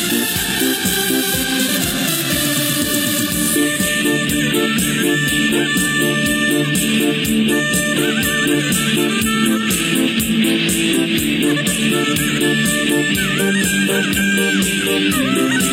Thank Thank you.